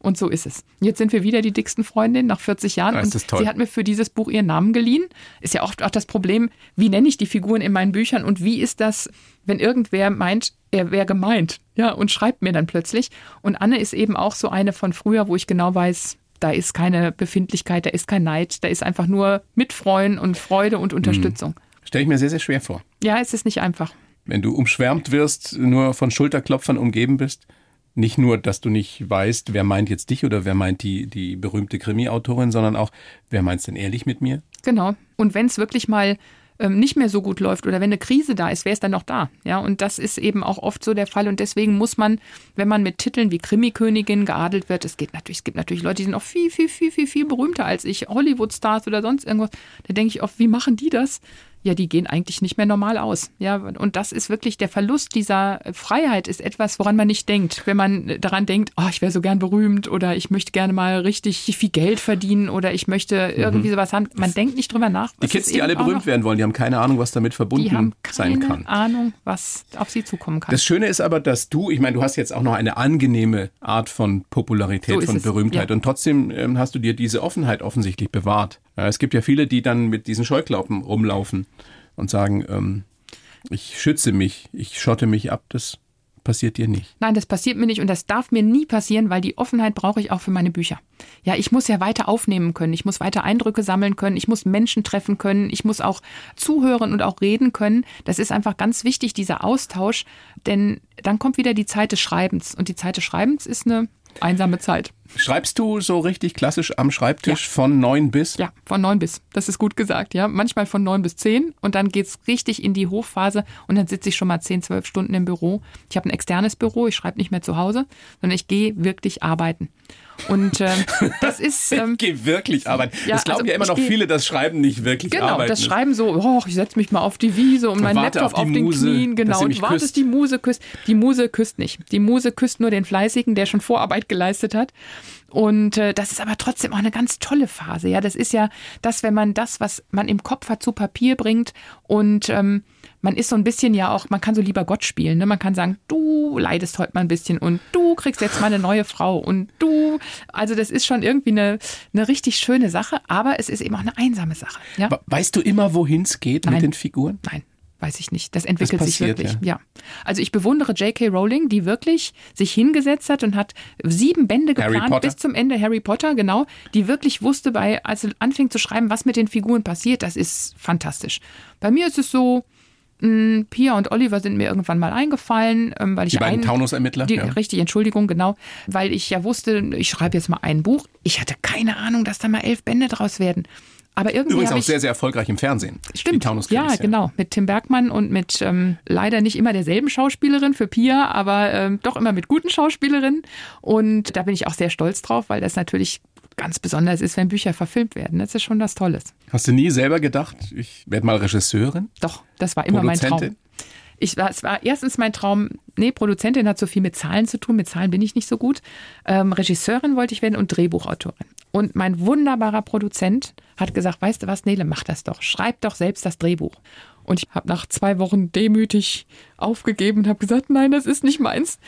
Und so ist es. Jetzt sind wir wieder die dicksten Freundinnen nach 40 Jahren. Das und toll. sie hat mir für dieses Buch ihren Namen geliehen. Ist ja oft auch das Problem, wie nenne ich die Figuren in meinen Büchern und wie ist das, wenn irgendwer meint, er wäre gemeint, ja, und schreibt mir dann plötzlich. Und Anne ist eben auch so eine von früher, wo ich genau weiß, da ist keine Befindlichkeit, da ist kein Neid, da ist einfach nur Mitfreuen und Freude und Unterstützung. Mhm. Stelle ich mir sehr, sehr schwer vor. Ja, es ist nicht einfach. Wenn du umschwärmt wirst, nur von Schulterklopfern umgeben bist, nicht nur, dass du nicht weißt, wer meint jetzt dich oder wer meint die, die berühmte Krimi-Autorin, sondern auch, wer meint es denn ehrlich mit mir? Genau. Und wenn es wirklich mal ähm, nicht mehr so gut läuft oder wenn eine Krise da ist, wer ist dann noch da? Ja, und das ist eben auch oft so der Fall. Und deswegen muss man, wenn man mit Titeln wie Krimi-Königin geadelt wird, es geht natürlich, es gibt natürlich Leute, die sind auch viel, viel, viel, viel, viel berühmter als ich, Hollywood-Stars oder sonst irgendwas. Da denke ich oft, wie machen die das? Ja, die gehen eigentlich nicht mehr normal aus. Ja, und das ist wirklich der Verlust dieser Freiheit ist etwas, woran man nicht denkt. Wenn man daran denkt, oh, ich wäre so gern berühmt oder ich möchte gerne mal richtig viel Geld verdienen oder ich möchte irgendwie mhm. sowas haben. Man denkt nicht drüber nach. Die Kids, die alle berühmt werden wollen, die haben keine Ahnung, was damit verbunden die haben sein kann. Keine Ahnung, was auf sie zukommen kann. Das Schöne ist aber, dass du, ich meine, du hast jetzt auch noch eine angenehme Art von Popularität, so von Berühmtheit ja. und trotzdem ähm, hast du dir diese Offenheit offensichtlich bewahrt. Es gibt ja viele, die dann mit diesen Scheuklappen rumlaufen und sagen, ähm, ich schütze mich, ich schotte mich ab. Das passiert dir nicht. Nein, das passiert mir nicht und das darf mir nie passieren, weil die Offenheit brauche ich auch für meine Bücher. Ja, ich muss ja weiter aufnehmen können, ich muss weiter Eindrücke sammeln können, ich muss Menschen treffen können, ich muss auch zuhören und auch reden können. Das ist einfach ganz wichtig, dieser Austausch, denn dann kommt wieder die Zeit des Schreibens und die Zeit des Schreibens ist eine einsame Zeit. Schreibst du so richtig klassisch am Schreibtisch ja. von neun bis? Ja, von neun bis. Das ist gut gesagt, ja. Manchmal von neun bis zehn und dann geht's richtig in die Hochphase und dann sitze ich schon mal zehn, zwölf Stunden im Büro. Ich habe ein externes Büro, ich schreibe nicht mehr zu Hause, sondern ich gehe wirklich arbeiten. Und ähm, das ist. Ähm, ich gehe wirklich arbeiten. Ja, das glauben also ja immer noch geh, viele, das Schreiben nicht wirklich genau, arbeiten. Genau, das Schreiben so, oh, ich setze mich mal auf die Wiese und, mein Laptop auf, auf den Muse, Knien, genau. Und wartest, die Muse küsst. Die Muse küsst nicht. Die Muse küsst nur den Fleißigen, der schon Vorarbeit geleistet hat. Und äh, das ist aber trotzdem auch eine ganz tolle Phase. Ja, das ist ja das, wenn man das, was man im Kopf hat, zu Papier bringt und ähm, man ist so ein bisschen ja auch, man kann so lieber Gott spielen. Ne? Man kann sagen, du leidest heute mal ein bisschen und du kriegst jetzt mal eine neue Frau und du, also das ist schon irgendwie eine, eine richtig schöne Sache, aber es ist eben auch eine einsame Sache. Ja? Weißt du immer, wohin es geht Nein. mit den Figuren? Nein. Weiß ich nicht. Das entwickelt das passiert, sich wirklich. Ja. ja. Also ich bewundere J.K. Rowling, die wirklich sich hingesetzt hat und hat sieben Bände geplant bis zum Ende Harry Potter, genau, die wirklich wusste, bei, als sie anfing zu schreiben, was mit den Figuren passiert. Das ist fantastisch. Bei mir ist es so, Mm, Pia und Oliver sind mir irgendwann mal eingefallen, ähm, weil ich die beiden Taunusermittler, ja. richtig, Entschuldigung, genau, weil ich ja wusste, ich schreibe jetzt mal ein Buch. Ich hatte keine Ahnung, dass da mal elf Bände draus werden. Aber irgendwie Übrigens auch ich, sehr, sehr erfolgreich im Fernsehen. Stimmt. ja, ja, genau. Mit Tim Bergmann und mit ähm, leider nicht immer derselben Schauspielerin für Pia, aber ähm, doch immer mit guten Schauspielerinnen. Und da bin ich auch sehr stolz drauf, weil das natürlich ganz besonders ist, wenn Bücher verfilmt werden. Das ist schon was Tolles. Hast du nie selber gedacht, ich werde mal Regisseurin? Doch, das war immer mein Traum. Ich war, es war erstens mein Traum, nee, Produzentin hat so viel mit Zahlen zu tun, mit Zahlen bin ich nicht so gut. Ähm, Regisseurin wollte ich werden und Drehbuchautorin. Und mein wunderbarer Produzent hat gesagt, weißt du was, Nele, mach das doch, schreib doch selbst das Drehbuch. Und ich habe nach zwei Wochen demütig aufgegeben und habe gesagt, nein, das ist nicht meins.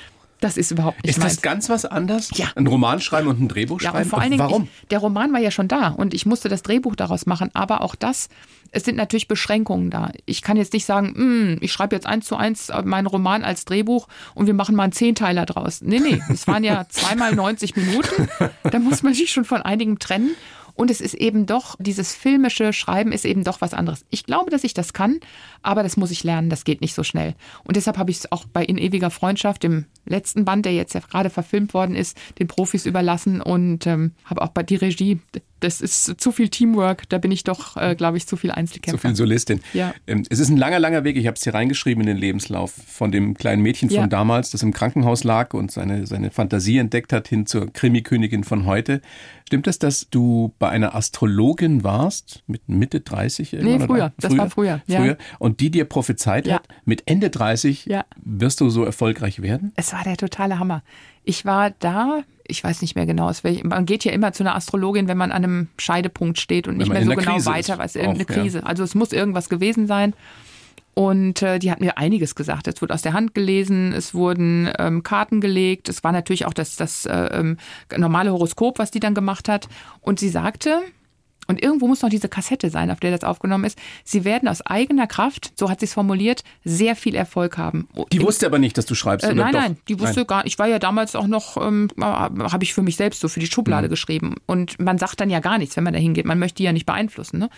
Das ist überhaupt nicht Ist meins. das ganz was anderes? Ja. Ein Roman schreiben und ein Drehbuch ja, schreiben? Und vor allen Dingen, warum? Ich, der Roman war ja schon da und ich musste das Drehbuch daraus machen. Aber auch das, es sind natürlich Beschränkungen da. Ich kann jetzt nicht sagen, hm, ich schreibe jetzt eins zu eins meinen Roman als Drehbuch und wir machen mal einen Zehnteiler draus. Nee, nee, es waren ja zweimal 90 Minuten. Da muss man sich schon von einigem trennen. Und es ist eben doch, dieses filmische Schreiben ist eben doch was anderes. Ich glaube, dass ich das kann, aber das muss ich lernen, das geht nicht so schnell. Und deshalb habe ich es auch bei In ewiger Freundschaft, dem letzten Band, der jetzt ja gerade verfilmt worden ist, den Profis überlassen und ähm, habe auch bei die Regie das ist zu viel Teamwork, da bin ich doch, äh, glaube ich, zu viel Einzelkämpfer. Zu viel Solistin. Ja. Ähm, es ist ein langer, langer Weg, ich habe es hier reingeschrieben in den Lebenslauf, von dem kleinen Mädchen von ja. damals, das im Krankenhaus lag und seine, seine Fantasie entdeckt hat, hin zur Krimikönigin von heute. Stimmt es, dass du bei einer Astrologin warst, mit Mitte 30? Nee, früher, das früher? war früher. Ja. früher. Und die dir prophezeit hat, mit Ende 30 ja. wirst du so erfolgreich werden? Es war der totale Hammer. Ich war da, ich weiß nicht mehr genau, man geht ja immer zu einer Astrologin, wenn man an einem Scheidepunkt steht und nicht mehr so genau Krise weiter weiß, irgendeine auch, Krise. Ja. Also es muss irgendwas gewesen sein. Und äh, die hat mir einiges gesagt. Es wurde aus der Hand gelesen, es wurden ähm, Karten gelegt, es war natürlich auch das, das äh, ähm, normale Horoskop, was die dann gemacht hat. Und sie sagte, und irgendwo muss noch diese Kassette sein, auf der das aufgenommen ist. Sie werden aus eigener Kraft, so hat sie es formuliert, sehr viel Erfolg haben. Die In, wusste aber nicht, dass du schreibst, äh, Nein, doch? nein, die wusste nein. gar Ich war ja damals auch noch, ähm, habe ich für mich selbst so für die Schublade mhm. geschrieben. Und man sagt dann ja gar nichts, wenn man da hingeht. Man möchte die ja nicht beeinflussen. Ne?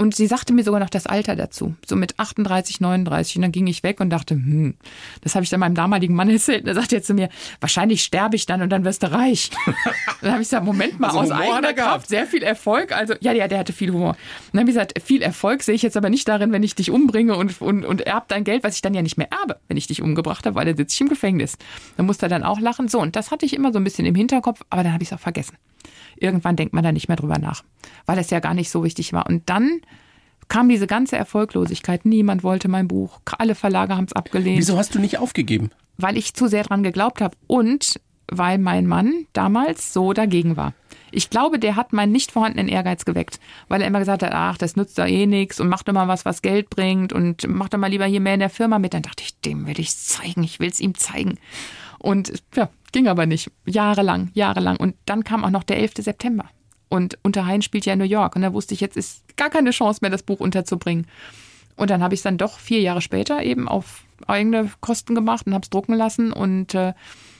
Und sie sagte mir sogar noch das Alter dazu, so mit 38, 39. Und dann ging ich weg und dachte, hm, das habe ich dann meinem damaligen Mann erzählt. Und er sagte jetzt zu mir, wahrscheinlich sterbe ich dann und dann wirst du reich. dann habe ich gesagt, Moment mal, also aus Humor eigener Kraft, sehr viel Erfolg. Also, ja, ja, der hatte viel Humor. Und dann habe ich gesagt, viel Erfolg sehe ich jetzt aber nicht darin, wenn ich dich umbringe und, und, und erb dein Geld, was ich dann ja nicht mehr erbe, wenn ich dich umgebracht habe, weil dann sitze ich im Gefängnis. Dann musste er dann auch lachen. So, und das hatte ich immer so ein bisschen im Hinterkopf, aber dann habe ich es auch vergessen irgendwann denkt man da nicht mehr drüber nach, weil es ja gar nicht so wichtig war. Und dann kam diese ganze Erfolglosigkeit. Niemand wollte mein Buch. Alle Verlage haben es abgelehnt. Wieso hast du nicht aufgegeben? Weil ich zu sehr dran geglaubt habe und weil mein Mann damals so dagegen war. Ich glaube, der hat meinen nicht vorhandenen Ehrgeiz geweckt, weil er immer gesagt hat, ach, das nützt da eh nichts und mach doch mal was, was Geld bringt und mach doch mal lieber hier mehr in der Firma mit. Dann dachte ich, dem will ich es zeigen, ich will es ihm zeigen. Und ja, Ging aber nicht. Jahrelang, jahrelang. Und dann kam auch noch der 11. September. Und Unterhain spielt ja in New York. Und da wusste ich, jetzt ist gar keine Chance mehr, das Buch unterzubringen. Und dann habe ich es dann doch vier Jahre später eben auf eigene Kosten gemacht und habe es drucken lassen. Und äh,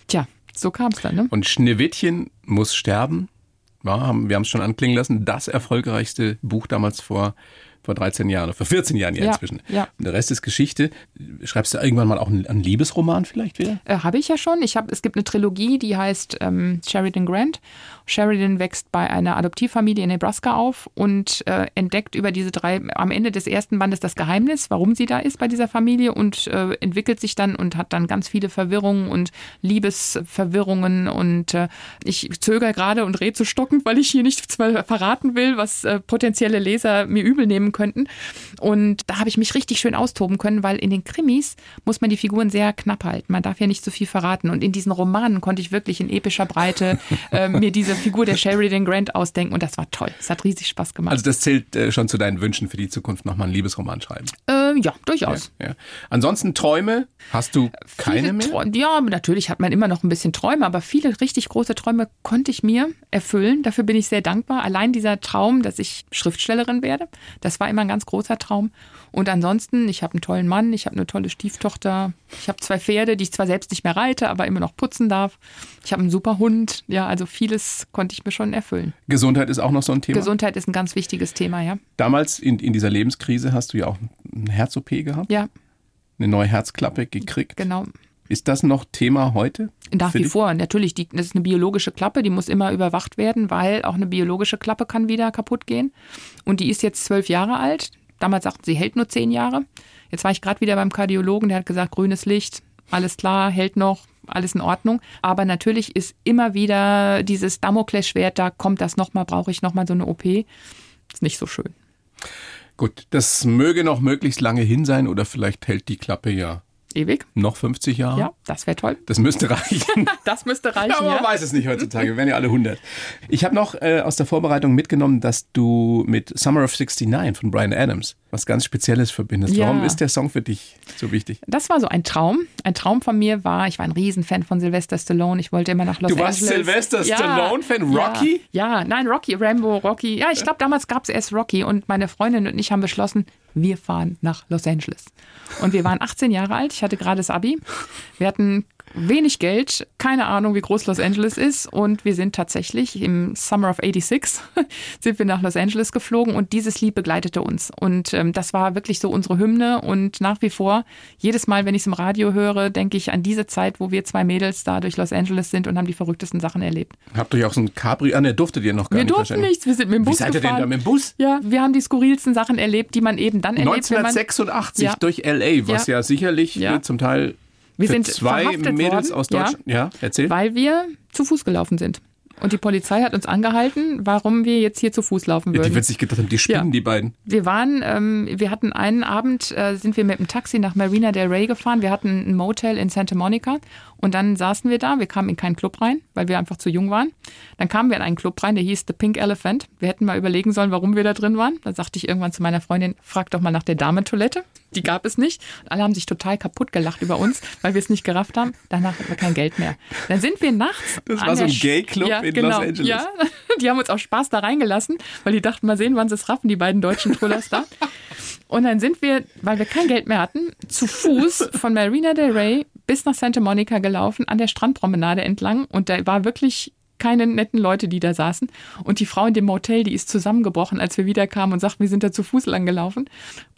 tja, so kam es dann. Ne? Und Schneewittchen muss sterben. Ja, haben, wir haben es schon anklingen lassen. Das erfolgreichste Buch damals vor vor 13 Jahren, vor 14 Jahren ja, inzwischen. Ja. Und der Rest ist Geschichte. Schreibst du irgendwann mal auch einen, einen Liebesroman vielleicht wieder? Äh, Habe ich ja schon. Ich hab, es gibt eine Trilogie, die heißt ähm, Sheridan Grant. Sheridan wächst bei einer Adoptivfamilie in Nebraska auf und äh, entdeckt über diese drei, am Ende des ersten Bandes das Geheimnis, warum sie da ist bei dieser Familie und äh, entwickelt sich dann und hat dann ganz viele Verwirrungen und Liebesverwirrungen und äh, ich zögere gerade und rede so stockend, weil ich hier nicht verraten will, was äh, potenzielle Leser mir übel nehmen könnten. Und da habe ich mich richtig schön austoben können, weil in den Krimis muss man die Figuren sehr knapp halten. Man darf ja nicht so viel verraten. Und in diesen Romanen konnte ich wirklich in epischer Breite äh, mir diese Figur der Sheridan Grant ausdenken und das war toll. Es hat riesig Spaß gemacht. Also das zählt äh, schon zu deinen Wünschen für die Zukunft, nochmal einen Liebesroman schreiben? Äh, ja, durchaus. Ja, ja. Ansonsten Träume, hast du keine viele mehr? Träume, ja, natürlich hat man immer noch ein bisschen Träume, aber viele richtig große Träume konnte ich mir erfüllen. Dafür bin ich sehr dankbar. Allein dieser Traum, dass ich Schriftstellerin werde, das war immer ein ganz großer Traum. Und ansonsten, ich habe einen tollen Mann, ich habe eine tolle Stieftochter, ich habe zwei Pferde, die ich zwar selbst nicht mehr reite, aber immer noch putzen darf. Ich habe einen super Hund. Ja, also vieles konnte ich mir schon erfüllen. Gesundheit ist auch noch so ein Thema. Gesundheit ist ein ganz wichtiges Thema, ja. Damals in, in dieser Lebenskrise hast du ja auch eine Herz-OP gehabt. Ja. Eine neue Herzklappe gekriegt. Genau. Ist das noch Thema heute? Nach wie vor, natürlich. Die, das ist eine biologische Klappe, die muss immer überwacht werden, weil auch eine biologische Klappe kann wieder kaputt gehen. Und die ist jetzt zwölf Jahre alt. Damals sagten sie, hält nur zehn Jahre. Jetzt war ich gerade wieder beim Kardiologen, der hat gesagt, grünes Licht, alles klar, hält noch, alles in Ordnung. Aber natürlich ist immer wieder dieses Damoklesschwert, da kommt das nochmal, brauche ich nochmal so eine OP. Ist nicht so schön. Gut, das möge noch möglichst lange hin sein oder vielleicht hält die Klappe ja Ewig? Noch 50 Jahre? Ja, das wäre toll. Das müsste reichen. das müsste reichen. Ja, man ja. weiß es nicht heutzutage. Wir werden ja alle 100. Ich habe noch äh, aus der Vorbereitung mitgenommen, dass du mit Summer of 69 von Brian Adams was ganz Spezielles verbindest. Ja. Warum ist der Song für dich so wichtig? Das war so ein Traum. Ein Traum von mir war, ich war ein Riesenfan von Sylvester Stallone. Ich wollte immer nach Los Du warst Angeles. Sylvester Ja, Stallone-Fan? Rocky? Ja, ja, nein, Rocky, Rambo, Rocky. Ja, ich glaube, damals gab es erst Rocky und meine Freundin und ich haben beschlossen, wir fahren nach Los Angeles. Und wir waren 18 Jahre alt, ich hatte gerade das Abi. Wir hatten wenig Geld, keine Ahnung, wie groß Los Angeles ist und wir sind tatsächlich im Summer of 86 sind wir nach Los Angeles geflogen und dieses Lied begleitete uns und ähm, das war wirklich so unsere Hymne und nach wie vor jedes Mal, wenn ich es im Radio höre, denke ich an diese Zeit, wo wir zwei Mädels da durch Los Angeles sind und haben die verrücktesten Sachen erlebt. Habt ihr auch so ein Cabrio? Ah, ne, durftet ihr noch gar wir nicht durften wahrscheinlich. nichts, wir sind mit dem Bus Wie seid ihr gefahren. denn da mit dem Bus? Ja, wir haben die skurrilsten Sachen erlebt, die man eben dann erlebt, wenn man 1986 Ja. durch LA, was ja, sicherlich Ja. zum Teil Wir für sind zwei verhaftet Mädels worden, aus ja. Deutschland. Ja, erzähl. weil wir zu Fuß gelaufen sind. Und die Polizei hat uns angehalten, warum wir jetzt hier zu Fuß laufen die würden. wird sich gedacht haben, die spinnen, Ja. die beiden. Wir waren, ähm, wir hatten einen Abend, äh, sind wir mit dem Taxi nach Marina del Rey gefahren. Wir hatten ein Motel in Santa Monica und dann saßen wir da. Wir kamen in keinen Club rein, weil wir einfach zu jung waren. Dann kamen wir in einen Club rein, der hieß The Pink Elephant. Wir hätten mal überlegen sollen, warum wir da drin waren. Dann sagte ich irgendwann zu meiner Freundin, frag doch mal nach der Damentoilette. Die gab es nicht. Und alle haben sich total kaputt gelacht über uns, weil wir es nicht gerafft haben. Danach hatten wir kein Geld mehr. Dann sind wir nachts. Das war so ein Gay-Club ja, in genau, Los Angeles. Ja, die haben uns auch Spaß da reingelassen, weil die dachten, mal sehen, wann sie es raffen, die beiden deutschen Trullers da. Und dann sind wir, weil wir kein Geld mehr hatten, zu Fuß von Marina del Rey bis nach Santa Monica gelaufen, an der Strandpromenade entlang. Und da war wirklich keine netten Leute, die da saßen. Und die Frau in dem Motel, die ist zusammengebrochen, als wir wiederkamen und sagten, wir sind da zu Fuß lang gelaufen.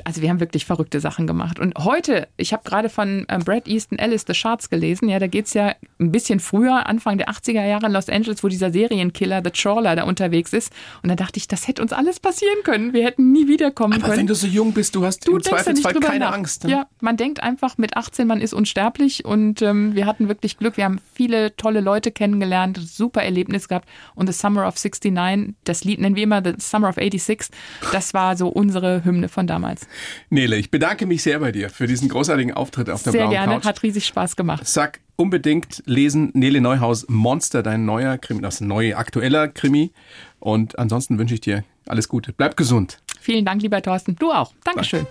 Also wir haben wirklich verrückte Sachen gemacht. Und heute, ich habe gerade von ähm, Brad Easton Ellis The Shards gelesen, ja, da geht's ja ein bisschen früher, Anfang der 80er Jahre in Los Angeles, wo dieser Serienkiller, The Trawler, da unterwegs ist. Und da dachte ich, das hätte uns alles passieren können. Wir hätten nie wiederkommen Aber können. wenn du so jung bist, du hast Du im Zweifelsfall keine nach. Angst. Ne? Ja, man denkt einfach mit 18, man ist unsterblich und ähm, wir hatten wirklich Glück. Wir haben viele tolle Leute kennengelernt, super Erlebnis gehabt und The Summer of 69, das Lied nennen wir immer The Summer of 86, das war so unsere Hymne von damals. Nele, ich bedanke mich sehr bei dir für diesen großartigen Auftritt auf der Sehr blauen gerne, Couch. hat riesig Spaß gemacht. Sag unbedingt lesen Nele Neuhaus Monster, dein neuer Krimi, das neue aktueller Krimi. Und ansonsten wünsche ich dir alles Gute. Bleib gesund. Vielen Dank, lieber Thorsten. Du auch. Dankeschön.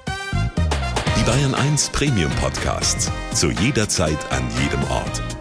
Die Bayern 1 Premium Podcasts. Zu jeder Zeit, an jedem Ort.